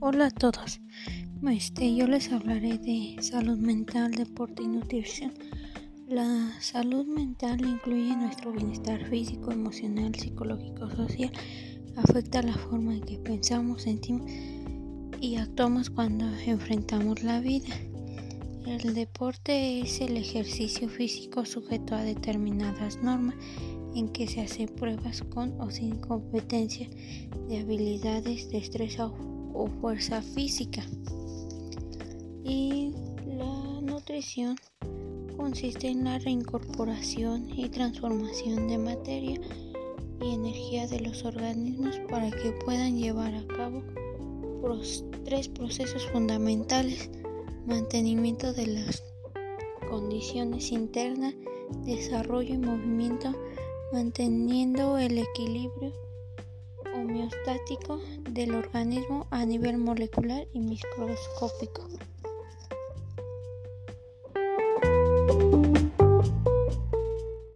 Hola a todos. Este, yo les hablaré de salud mental, deporte y nutrición. La salud mental incluye nuestro bienestar físico, emocional, psicológico, social. Afecta la forma en que pensamos, sentimos y actuamos cuando enfrentamos la vida. El deporte es el ejercicio físico sujeto a determinadas normas en que se hacen pruebas con o sin competencia de habilidades, destreza o fuerza física. Y la nutrición consiste en la reincorporación y transformación de materia y energía de los organismos para que puedan llevar a cabo tres procesos fundamentales. Mantenimiento de las condiciones internas, desarrollo y movimiento manteniendo el equilibrio homeostático del organismo a nivel molecular y microscópico.